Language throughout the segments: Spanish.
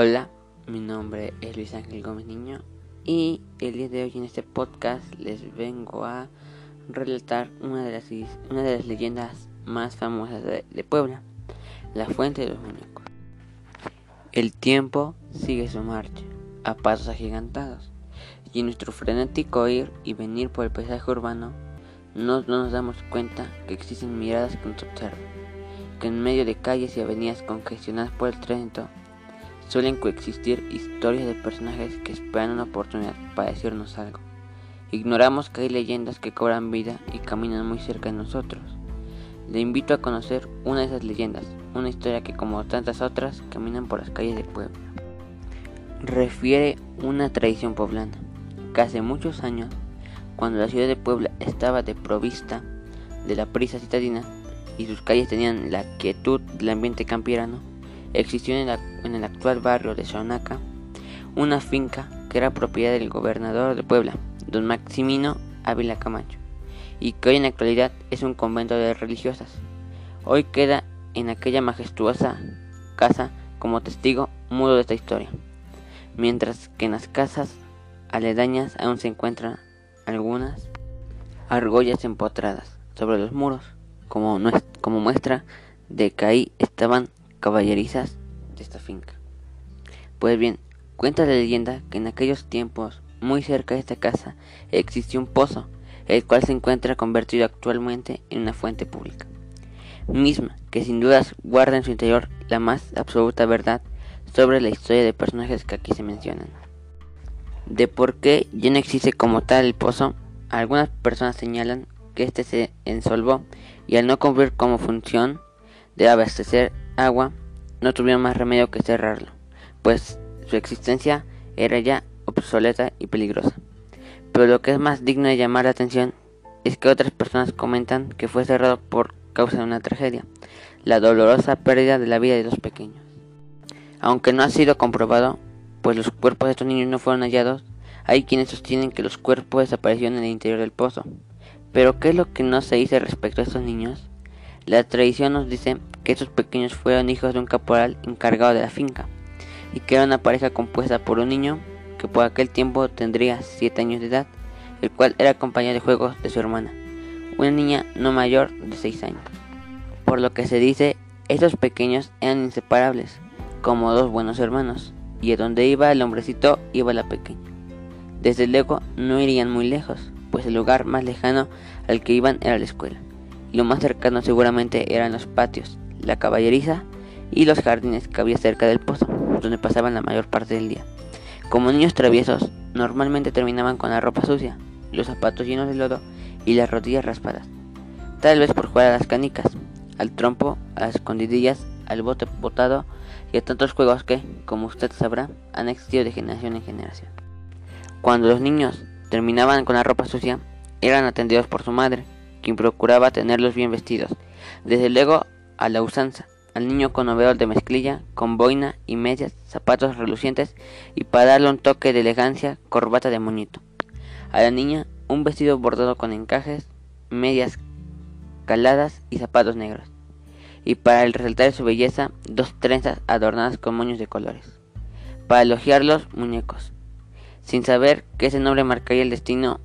Hola, mi nombre es Luis Ángel Gómez Niño y el día de hoy en este podcast les vengo a relatar una de las, una de las leyendas más famosas de, Puebla, la Fuente de los Muñecos. El tiempo sigue su marcha a pasos agigantados y en nuestro frenético ir y venir por el paisaje urbano no, no nos damos cuenta que existen miradas que nos observan, que en medio de calles y avenidas congestionadas por el tránsito suelen coexistir historias de personajes que esperan una oportunidad para decirnos algo. Ignoramos que hay leyendas que cobran vida y caminan muy cerca de nosotros. Le invito a conocer una de esas leyendas, una historia que como tantas otras caminan por las calles de Puebla. Refiere una tradición poblana, que hace muchos años, cuando la ciudad de Puebla estaba desprovista de la prisa citadina y sus calles tenían la quietud del ambiente campirano, existió en, el actual barrio de Xonaca una finca que era propiedad del gobernador de Puebla, don Maximino Ávila Camacho, y que hoy en la actualidad es un convento de religiosas. Hoy queda en aquella majestuosa casa como testigo mudo de esta historia, mientras que en las casas aledañas aún se encuentran algunas argollas empotradas sobre los muros, como, como muestra de que ahí estaban caballerizas de esta finca. Pues bien, cuenta la leyenda que en aquellos tiempos, muy cerca de esta casa, existió un pozo, el cual se encuentra convertido actualmente en una fuente pública, misma que sin dudas guarda en su interior la más absoluta verdad sobre la historia de personajes que aquí se mencionan. De por qué ya no existe como tal el pozo, algunas personas señalan que este se ensolvó y al no cumplir como función de abastecer agua, no tuvieron más remedio que cerrarlo, pues su existencia era ya obsoleta y peligrosa. Pero lo que es más digno de llamar la atención es que otras personas comentan que fue cerrado por causa de una tragedia, la dolorosa pérdida de la vida de dos pequeños. Aunque no ha sido comprobado, pues los cuerpos de estos niños no fueron hallados, hay quienes sostienen que los cuerpos desaparecieron en el interior del pozo. Pero ¿qué es lo que no se dice respecto a estos niños? La tradición nos dice que estos pequeños fueron hijos de un caporal encargado de la finca y que era una pareja compuesta por un niño que por aquel tiempo tendría 7 años de edad, el cual era compañero de juegos de su hermana, una niña no mayor de 6 años. Por lo que se dice, estos pequeños eran inseparables, como dos buenos hermanos, y a donde iba el hombrecito iba la pequeña. Desde luego no irían muy lejos, pues el lugar más lejano al que iban era la escuela. Lo más cercano seguramente eran los patios, la caballeriza y los jardines que había cerca del pozo, donde pasaban la mayor parte del día. Como niños traviesos, normalmente terminaban con la ropa sucia, los zapatos llenos de lodo y las rodillas raspadas. Tal vez por jugar a las canicas, al trompo, a las escondidillas, al bote botado y a tantos juegos que, como usted sabrá, han existido de generación en generación. Cuando los niños terminaban con la ropa sucia, eran atendidos por su madre, quien procuraba tenerlos bien vestidos, desde luego a la usanza, al niño con overol de mezclilla, con boina y medias, zapatos relucientes y para darle un toque de elegancia, corbata de moñito. A la niña un vestido bordado con encajes, medias caladas y zapatos negros. Y para el resaltar su belleza, dos trenzas adornadas con moños de colores. Para elogiarlos, muñecos, sin saber que ese nombre marcaría el destino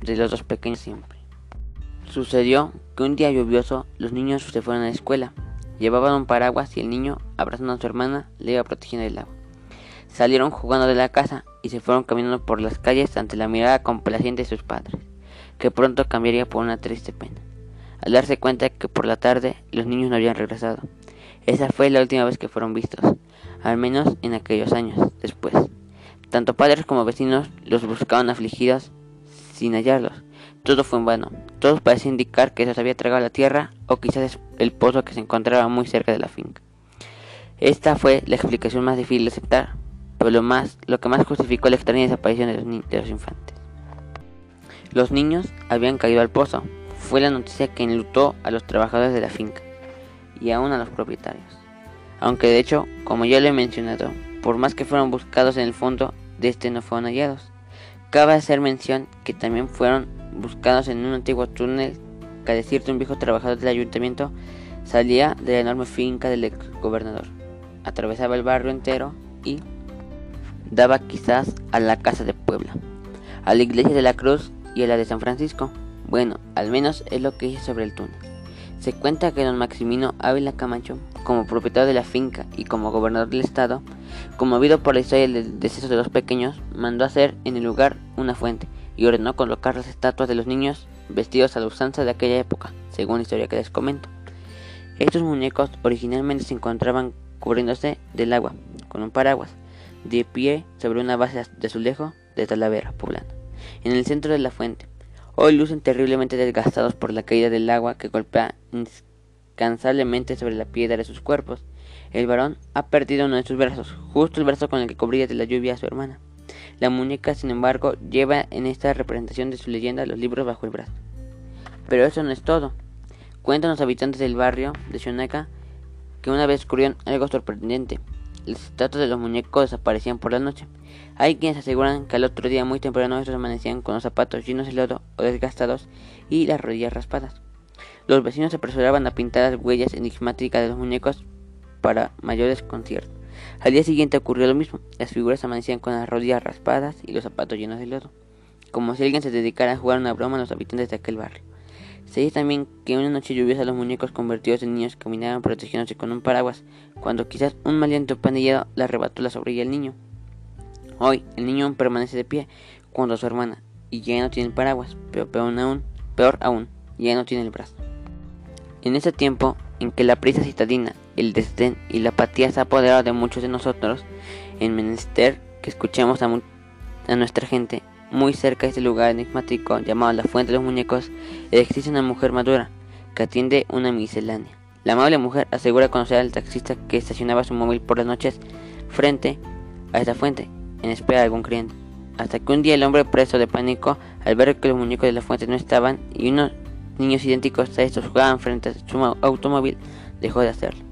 de los dos pequeños siempre. Sucedió que un día lluvioso los niños se fueron a la escuela. Llevaban un paraguas y el niño, abrazando a su hermana, le iba protegiendo del agua. Salieron jugando de la casa y se fueron caminando por las calles ante la mirada complaciente de sus padres, que pronto cambiaría por una triste pena. Al darse cuenta que por la tarde los niños no habían regresado. Esa fue la última vez que fueron vistos, al menos en aquellos años después. Tanto padres como vecinos los buscaban afligidos sin hallarlos. Todo fue en vano. Todo parecía indicar que se había tragado la tierra o quizás el pozo que se encontraba muy cerca de la finca. Esta fue la explicación más difícil de aceptar, pero lo, más, lo que más justificó la extraña desaparición de los, de los infantes. Los niños habían caído al pozo. Fue la noticia que enlutó a los trabajadores de la finca y aún a los propietarios. Aunque de hecho, como ya lo he mencionado, por más que fueron buscados en el fondo, de este no fueron hallados. Cabe hacer mención que también fueron buscados en un antiguo túnel que a decirte un viejo trabajador del ayuntamiento salía de la enorme finca del ex gobernador. Atravesaba el barrio entero y daba quizás a la casa de Puebla, a la iglesia de la Cruz y a la de San Francisco. Bueno, al menos es lo que dice sobre el túnel. Se cuenta que don Maximino Ávila Camacho, como propietario de la finca y como gobernador del estado, conmovido por la historia del deceso de los pequeños, mandó hacer en el lugar una fuente y ordenó colocar las estatuas de los niños vestidos a la usanza de aquella época, según la historia que les comento. Estos muñecos originalmente se encontraban cubriéndose del agua, con un paraguas, de pie sobre una base de azulejo de Talavera, poblana, en el centro de la fuente. Hoy lucen terriblemente desgastados por la caída del agua que golpea incansablemente sobre la piedra de sus cuerpos. El varón ha perdido uno de sus brazos, justo el brazo con el que cubría de la lluvia a su hermana. La muñeca, sin embargo, lleva en esta representación de su leyenda los libros bajo el brazo. Pero eso no es todo. Cuentan los habitantes del barrio de Shonaka que una vez ocurrió algo sorprendente. Las estatuas de los muñecos desaparecían por la noche. Hay quienes aseguran que al otro día muy temprano estos amanecían con los zapatos llenos de lodo o desgastados y las rodillas raspadas. Los vecinos se apresuraban a pintar las huellas enigmáticas de los muñecos para mayor desconcierto. Al día siguiente ocurrió lo mismo. Las figuras amanecían con las rodillas raspadas y los zapatos llenos de lodo, como si alguien se dedicara a jugar una broma a los habitantes de aquel barrio. Se dice también que una noche lluviosa los muñecos convertidos en niños caminaban protegiéndose con un paraguas, cuando quizás un maliento pandillero le arrebató la sobrilla al niño. Hoy, el niño permanece de pie, cuando su hermana, y ya no tiene el paraguas, pero peor aún, peor aún, ya no tiene el brazo. En ese tiempo en que la prisa citadina, el desdén y la apatía se ha apoderado de muchos de nosotros, en menester que escuchemos a, nuestra gente muy cerca de este lugar enigmático llamado la Fuente de los Muñecos, existe una mujer madura que atiende una miscelánea. La amable mujer asegura conocer al taxista que estacionaba su móvil por las noches frente a esta fuente en espera de algún cliente. Hasta que un día el hombre preso de pánico al ver que los muñecos de la fuente no estaban y unos niños idénticos a estos jugaban frente a su automóvil, dejó de hacerlo.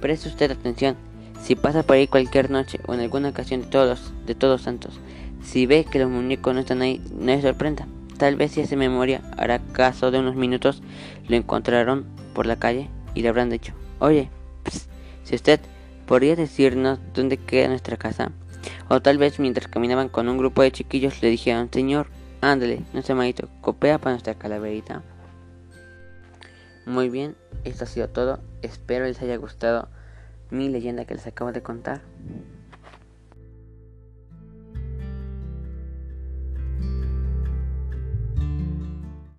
Preste usted atención, si pasa por ahí cualquier noche o en alguna ocasión de todos, de todos santos, si ve que los muñecos no están ahí, no se sorprenda. Tal vez si hace memoria, hará caso de unos minutos, lo encontraron por la calle y le habrán dicho, oye, si usted podría decirnos dónde queda nuestra casa. O tal vez mientras caminaban con un grupo de chiquillos le dijeron, señor, ándale, no sea malito, copea para nuestra calaverita. Muy bien, esto ha sido todo. Espero les haya gustado mi leyenda que les acabo de contar.